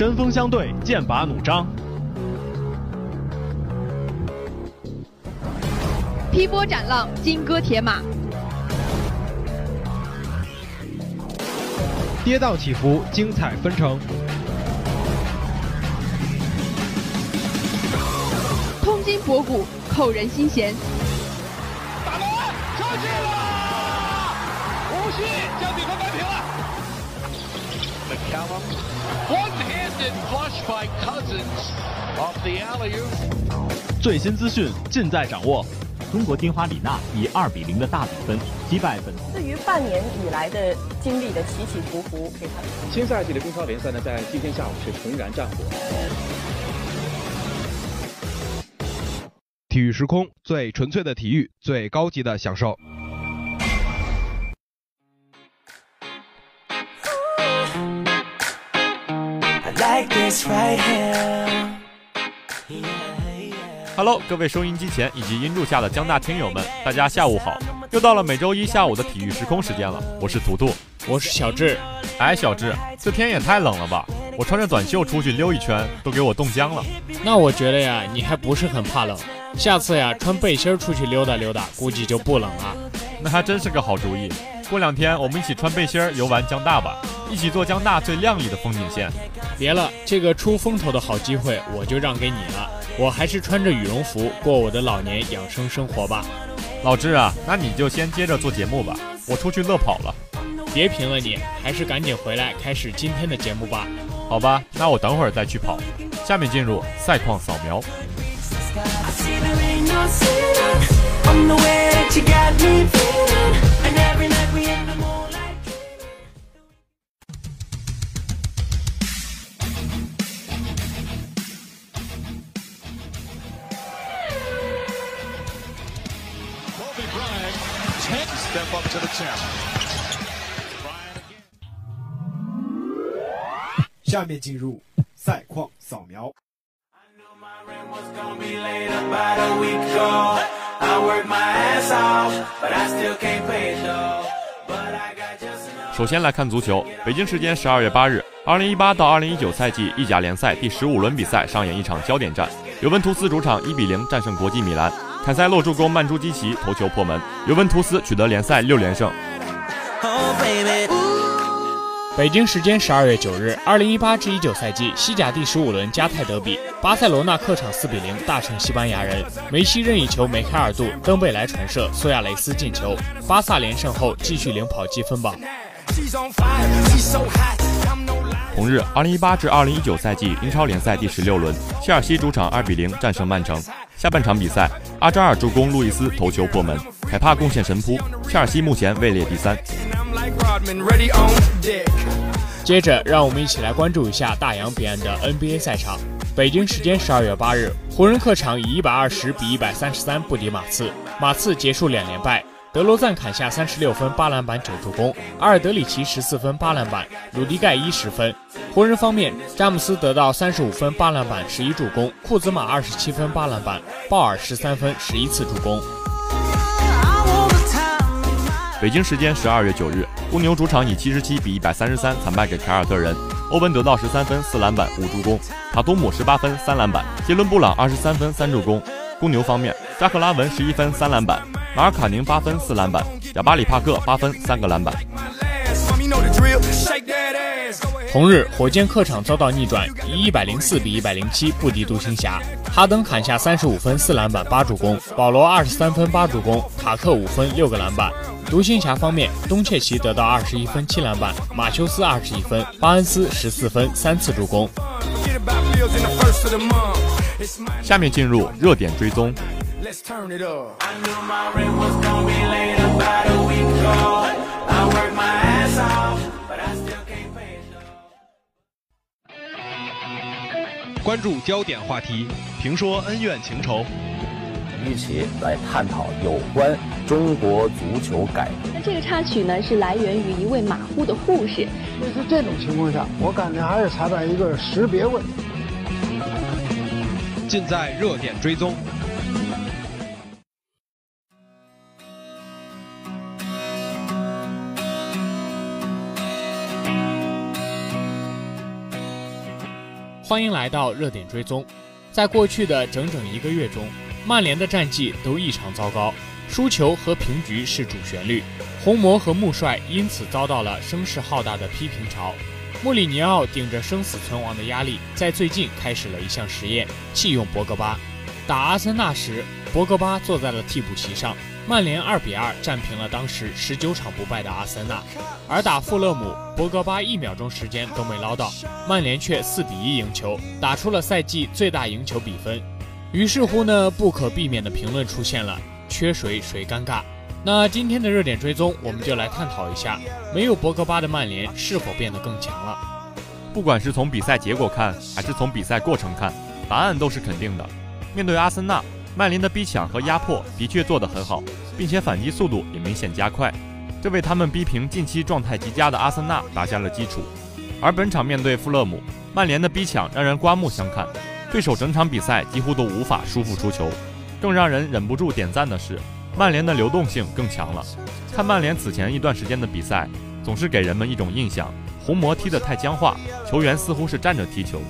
针锋相对，剑拔弩张。劈波斩浪，金戈铁马；跌宕起伏，精彩纷呈；通今博古，扣人心弦。打门，射进了！无锡将比分扳平了。McCallum, one-handed flush by Cousins off the alley-oop. 最新资讯尽在掌握。中国金花李娜以二比零的大比分击败本。对于半年以来的经历的起起伏伏，给他。新赛季的中超联赛呢，在今天下午是重燃战火。体育时空，最纯粹的体育，最高级的享受。Hello，各位收音机前以及音柱下的江大听友们，大家下午好！又到了每周一下午的体育时空时间了。我是图图，我是小智。哎，小智，这天也太冷了吧！我穿着短袖出去溜一圈，都给我冻僵了。那我觉得呀，你还不是很怕冷。下次呀，穿背心出去溜达溜达，估计就不冷了。那还真是个好主意。过两天我们一起穿背心游玩江大吧，一起做江大最亮丽的风景线。别了，这个出风头的好机会我就让给你了。我还是穿着羽绒服过我的老年养生生活吧。老智啊，那你就先接着做节目吧，我出去乐跑了。别贫了你，还是赶紧回来开始今天的节目吧。好吧，那我等会儿再去跑。下面进入赛况扫描。下面进入赛况扫描。首先来看足球，北京时间十二月八日，二零一八到二零一九赛季意甲联赛第十五轮比赛上演一场焦点战，尤文图斯主场一比零战胜国际米兰。坎塞洛助攻曼朱基奇头球破门，尤文图斯取得联赛六连胜。北京时间十二月九日，二零一八至一九赛季西甲第十五轮加泰德比，巴塞罗那客场四比零大胜西班牙人，梅西任意球梅开二度，登贝莱传射，苏亚雷斯进球，巴萨连胜后继续领跑积分榜。同日，二零一八至二零一九赛季英超联赛第十六轮，切尔西主场二比零战胜曼城。下半场比赛，阿扎尔助攻路易斯头球破门，凯帕贡献神扑，切尔西目前位列第三。接着，让我们一起来关注一下大洋彼岸的 NBA 赛场。北京时间十二月八日，湖人客场以一百二十比一百三十三不敌马刺，马刺结束两连败。德罗赞砍下三十六分、八篮板、九助攻；阿尔德里奇十四分、八篮板；鲁迪盖伊十分。湖人方面，詹姆斯得到三十五分、八篮板、十一助攻；库兹马二十七分、八篮板；鲍尔十三分、十一次助攻。北京时间十二月九日，公牛主场以七十七比一百三十三惨败给凯尔特人。欧文得到十三分、四篮板、五助攻；塔图姆十八分、三篮板；杰伦布朗二十三分、三助攻。公牛方面，扎克拉文十一分、三篮板。马尔卡宁八分四篮板，贾巴里帕克八分三个篮板。同日，火箭客场遭到逆转，以一百零四比一百零七不敌独行侠。哈登砍下三十五分四篮板八助攻，保罗二十三分八助攻，塔克五分六个篮板。独行侠方面，东契奇得到二十一分七篮板，马修斯二十一分，巴恩斯十四分三次助攻。下面进入热点追踪。Let's turn it up. I knew my rent was gonna be late about a week ago. I worked my ass off, but I still can't pay it though. 关注焦点话题，评说恩怨情仇，一起来探讨有关中国足球改革。那这个插曲呢，是来源于一位马虎的护士。类似这种情况下，我感觉还是裁判一个识别问题。尽在热点追踪。欢迎来到热点追踪。在过去的整整一个月中，曼联的战绩都异常糟糕，输球和平局是主旋律。红魔和穆帅因此遭到了声势浩大的批评潮。穆里尼奥顶着生死存亡的压力，在最近开始了一项实验，弃用博格巴。打阿森纳时，博格巴坐在了替补席上。曼联二比二战平了当时十九场不败的阿森纳，而打富勒姆，博格巴一秒钟时间都没捞到，曼联却四比一赢球，打出了赛季最大赢球比分。于是乎呢，不可避免的评论出现了：缺谁谁尴尬。那今天的热点追踪，我们就来探讨一下，没有博格巴的曼联是否变得更强了？不管是从比赛结果看，还是从比赛过程看，答案都是肯定的。面对阿森纳。曼联的逼抢和压迫的确做得很好，并且反击速度也明显加快，这为他们逼平近期状态极佳的阿森纳打下了基础。而本场面对富勒姆，曼联的逼抢让人刮目相看，对手整场比赛几乎都无法舒服出球。更让人忍不住点赞的是，曼联的流动性更强了。看曼联此前一段时间的比赛，总是给人们一种印象：红魔踢得太僵化，球员似乎是站着踢球。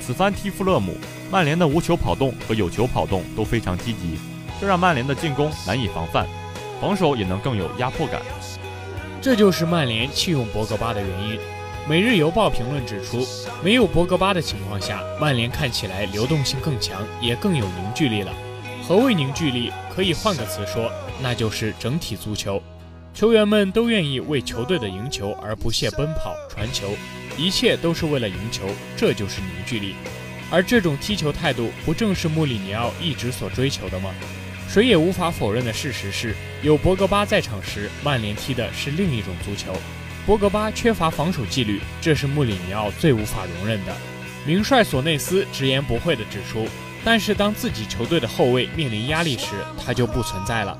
此番踢富勒姆。曼联的无球跑动和有球跑动都非常积极，这让曼联的进攻难以防范，防守也能更有压迫感。这就是曼联弃用博格巴的原因。每日邮报评论指出，没有博格巴的情况下，曼联看起来流动性更强，也更有凝聚力了。何谓凝聚力？可以换个词说，那就是整体足球。球员们都愿意为球队的赢球而不懈奔跑、传球，一切都是为了赢球，这就是凝聚力。而这种踢球态度，不正是穆里尼奥一直所追求的吗？谁也无法否认的事实是，有博格巴在场时，曼联踢的是另一种足球。博格巴缺乏防守纪律，这是穆里尼奥最无法容忍的。名帅索内斯直言不讳地指出，但是当自己球队的后卫面临压力时，他就不存在了。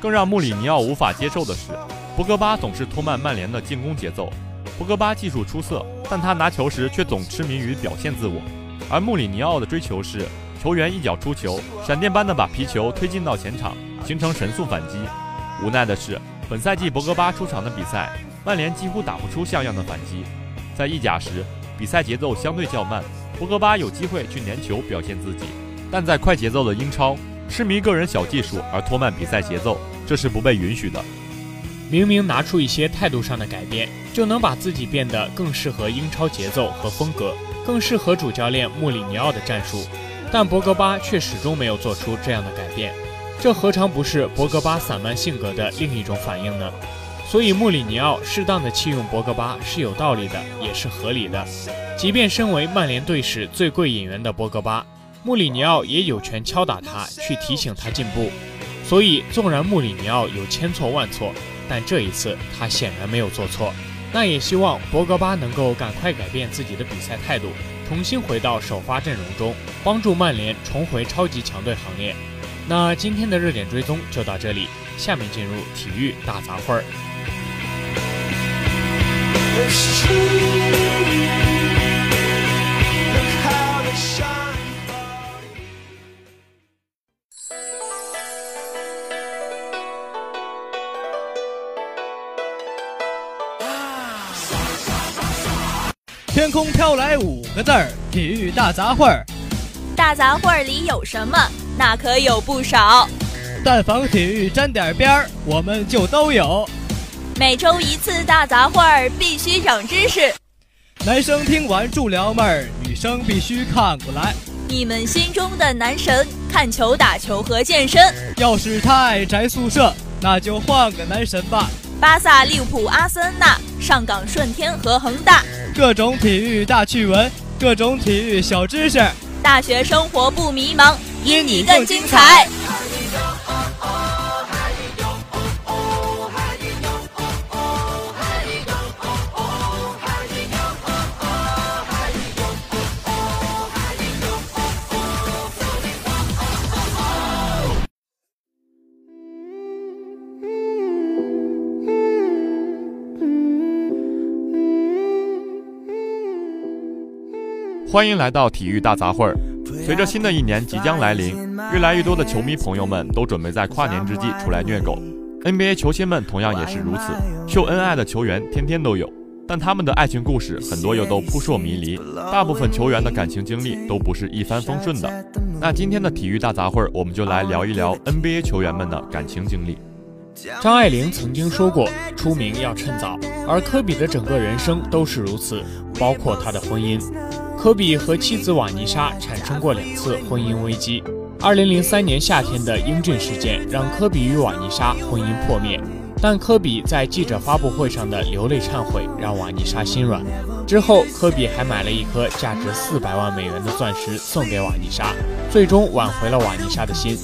更让穆里尼奥无法接受的是，博格巴总是拖慢曼联的进攻节奏。博格巴技术出色，但他拿球时却总痴迷于表现自我。而穆里尼奥的追求是球员一脚出球，闪电般的把皮球推进到前场，形成神速反击。无奈的是，本赛季博格巴出场的比赛，曼联几乎打不出像样的反击。在意甲时，比赛节奏相对较慢，博格巴有机会去粘球表现自己；但在快节奏的英超，痴迷个人小技术而拖慢比赛节奏，这是不被允许的。明明拿出一些态度上的改变，就能把自己变得更适合英超节奏和风格。更适合主教练穆里尼奥的战术，但博格巴却始终没有做出这样的改变，这何尝不是博格巴散漫性格的另一种反应呢？所以穆里尼奥适当的弃用博格巴是有道理的，也是合理的。即便身为曼联队史最贵引援的博格巴，穆里尼奥也有权敲打他，去提醒他进步。所以，纵然穆里尼奥有千错万错，但这一次他显然没有做错。那也希望博格巴能够赶快改变自己的比赛态度，重新回到首发阵容中，帮助曼联重回超级强队行列。那今天的热点追踪就到这里，下面进入体育大杂烩儿。天空飘来五个字儿：体育大杂烩儿。大杂烩儿里有什么？那可有不少。但凡体育沾点边儿，我们就都有。每周一次大杂烩儿，必须长知识。男生听完助撩妹儿，女生必须看过来。你们心中的男神，看球、打球和健身。要是他爱宅宿舍，那就换个男神吧。巴萨、利物浦、阿森纳、上港、顺天和恒大。各种体育大趣闻，各种体育小知识，大学生活不迷茫，因你更精彩。欢迎来到体育大杂烩儿。随着新的一年即将来临，越来越多的球迷朋友们都准备在跨年之际出来虐狗。NBA 球星们同样也是如此，秀恩爱的球员天天都有。但他们的爱情故事很多又都扑朔迷离，大部分球员的感情经历都不是一帆风顺的。那今天的体育大杂烩，我们就来聊一聊 NBA 球员们的感情经历。张爱玲曾经说过：“出名要趁早。”而科比的整个人生都是如此，包括他的婚姻。科比和妻子瓦妮莎产生过两次婚姻危机。2003年夏天的英俊事件让科比与瓦妮莎婚姻破灭，但科比在记者发布会上的流泪忏悔让瓦妮莎心软。之后，科比还买了一颗价值400万美元的钻石送给瓦妮莎，最终挽回了瓦妮莎的心。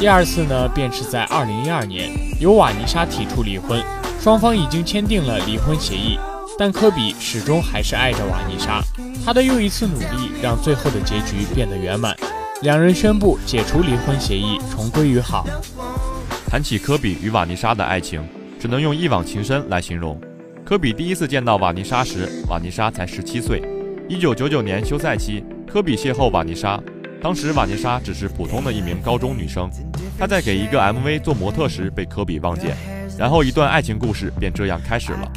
第二次呢，便是在2012年，由瓦妮莎提出离婚，双方已经签订了离婚协议。但科比始终还是爱着瓦妮莎，他的又一次努力让最后的结局变得圆满，两人宣布解除离婚协议，重归于好。谈起科比与瓦妮莎的爱情，只能用一往情深来形容。科比第一次见到瓦妮莎时，瓦妮莎才十七岁。一九九九年休赛期，科比邂逅瓦妮莎，当时瓦妮莎只是普通的一名高中女生，她在给一个 MV 做模特时被科比望见，然后一段爱情故事便这样开始了。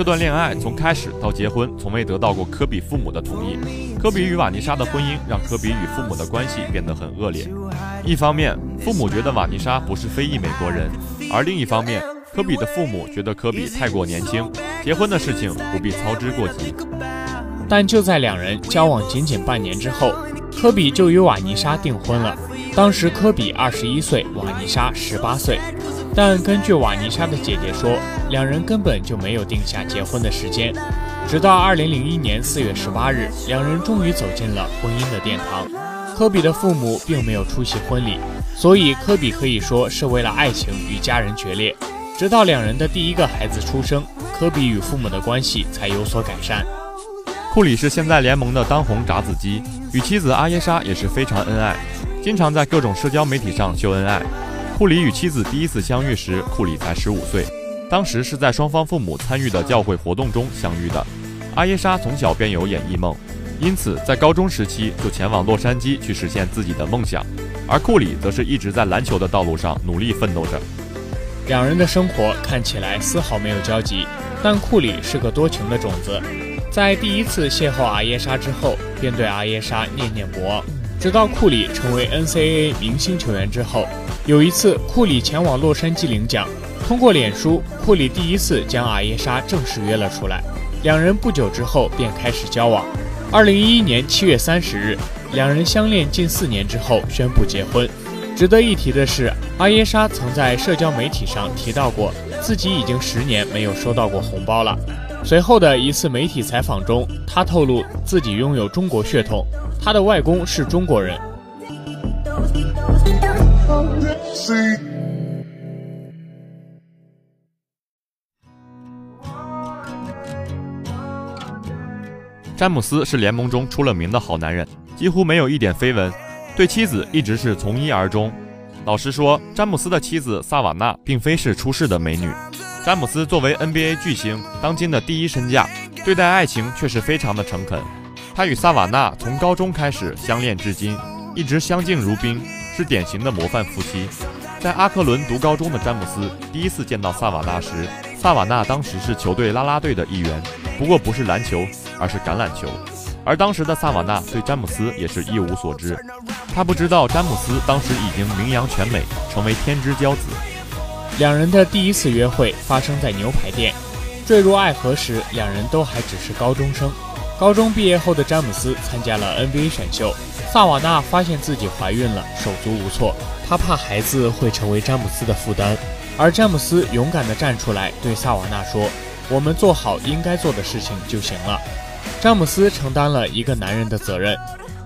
这段恋爱从开始到结婚，从未得到过科比父母的同意。科比与瓦妮莎的婚姻让科比与父母的关系变得很恶劣。一方面，父母觉得瓦妮莎不是非裔美国人；而另一方面，科比的父母觉得科比太过年轻，结婚的事情不必操之过急。但就在两人交往仅仅半年之后，科比就与瓦妮莎订婚了。当时科比二十一岁，瓦妮莎十八岁。但根据瓦妮莎的姐姐说，两人根本就没有定下结婚的时间。直到二零零一年四月十八日，两人终于走进了婚姻的殿堂。科比的父母并没有出席婚礼，所以科比可以说是为了爱情与家人决裂。直到两人的第一个孩子出生，科比与父母的关系才有所改善。库里是现在联盟的当红炸子鸡，与妻子阿耶莎也是非常恩爱，经常在各种社交媒体上秀恩爱。库里与妻子第一次相遇时，库里才十五岁，当时是在双方父母参与的教会活动中相遇的。阿耶莎从小便有演艺梦，因此在高中时期就前往洛杉矶去实现自己的梦想，而库里则是一直在篮球的道路上努力奋斗着。两人的生活看起来丝毫没有交集，但库里是个多情的种子，在第一次邂逅阿耶莎之后，便对阿耶莎念念不忘，直到库里成为 NCAA 明星球员之后。有一次，库里前往洛杉矶领奖，通过脸书，库里第一次将阿耶莎正式约了出来。两人不久之后便开始交往。二零一一年七月三十日，两人相恋近四年之后宣布结婚。值得一提的是，阿耶莎曾在社交媒体上提到过自己已经十年没有收到过红包了。随后的一次媒体采访中，他透露自己拥有中国血统，他的外公是中国人。詹姆斯是联盟中出了名的好男人，几乎没有一点绯闻，对妻子一直是从一而终。老实说，詹姆斯的妻子萨瓦纳并非是出世的美女。詹姆斯作为 NBA 巨星，当今的第一身价，对待爱情却是非常的诚恳。他与萨瓦纳从高中开始相恋至今，一直相敬如宾，是典型的模范夫妻。在阿克伦读高中的詹姆斯第一次见到萨瓦纳时，萨瓦纳当时是球队啦啦队的一员，不过不是篮球。而是橄榄球，而当时的萨瓦纳对詹姆斯也是一无所知，他不知道詹姆斯当时已经名扬全美，成为天之骄子。两人的第一次约会发生在牛排店，坠入爱河时，两人都还只是高中生。高中毕业后的詹姆斯参加了 NBA 选秀，萨瓦纳发现自己怀孕了，手足无措，他怕孩子会成为詹姆斯的负担，而詹姆斯勇敢地站出来对萨瓦纳说：“我们做好应该做的事情就行了。”詹姆斯承担了一个男人的责任，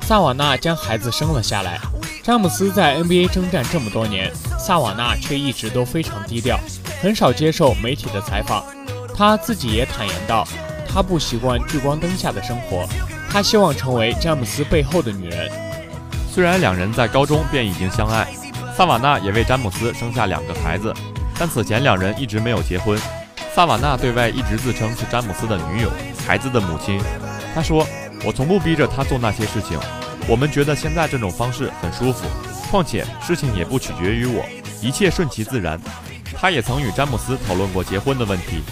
萨瓦纳将孩子生了下来。詹姆斯在 NBA 征战这么多年，萨瓦纳却一直都非常低调，很少接受媒体的采访。他自己也坦言道，他不习惯聚光灯下的生活，他希望成为詹姆斯背后的女人。虽然两人在高中便已经相爱，萨瓦纳也为詹姆斯生下两个孩子，但此前两人一直没有结婚。萨瓦纳对外一直自称是詹姆斯的女友，孩子的母亲。她说：“我从不逼着他做那些事情，我们觉得现在这种方式很舒服。况且事情也不取决于我，一切顺其自然。”她也曾与詹姆斯讨论过结婚的问题。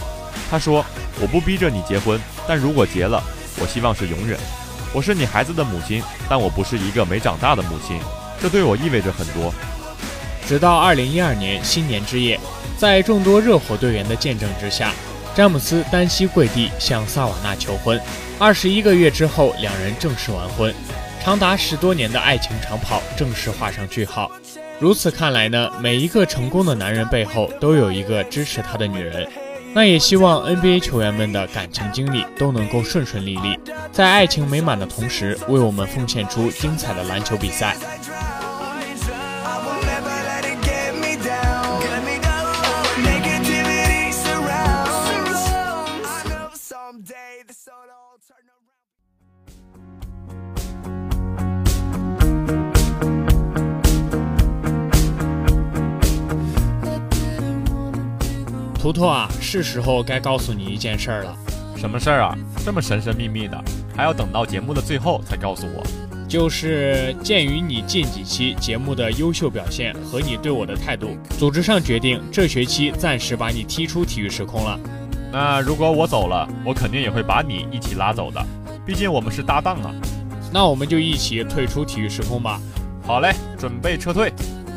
她说：“我不逼着你结婚，但如果结了，我希望是永远。我是你孩子的母亲，但我不是一个没长大的母亲，这对我意味着很多。直到二零一二年新年之夜，在众多热火队员的见证之下，詹姆斯单膝跪地向萨瓦纳求婚。二十一个月之后，两人正式完婚，长达十多年的爱情长跑正式画上句号。如此看来呢，每一个成功的男人背后都有一个支持他的女人。那也希望 NBA 球员们的感情经历都能够顺顺利利，在爱情美满的同时，为我们奉献出精彩的篮球比赛。图图啊，是时候该告诉你一件事儿了。什么事儿啊？这么神神秘秘的，还要等到节目的最后才告诉我？就是鉴于你近几期节目的优秀表现和你对我的态度，组织上决定这学期暂时把你踢出体育时空了。那如果我走了，我肯定也会把你一起拉走的，毕竟我们是搭档啊。那我们就一起退出体育时空吧。好嘞，准备撤退。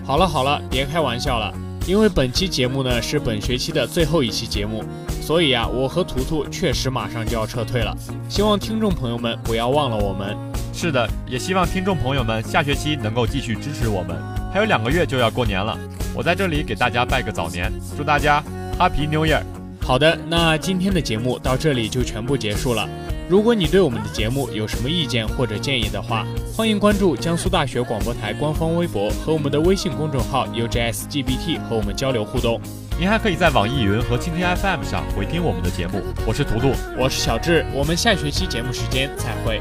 好了好了，别开玩笑了。因为本期节目呢是本学期的最后一期节目，所以啊，我和图图确实马上就要撤退了。希望听众朋友们不要忘了我们。是的，也希望听众朋友们下学期能够继续支持我们。还有两个月就要过年了，我在这里给大家拜个早年，祝大家 Happy New Year。好的，那今天的节目到这里就全部结束了。如果你对我们的节目有什么意见或者建议的话，欢迎关注江苏大学广播台官方微博和我们的微信公众号 UJSGBT 和我们交流互动。您还可以在网易云和蜻蜓 FM 上回听我们的节目。我是图图，我是小智，我们下学期节目时间再会。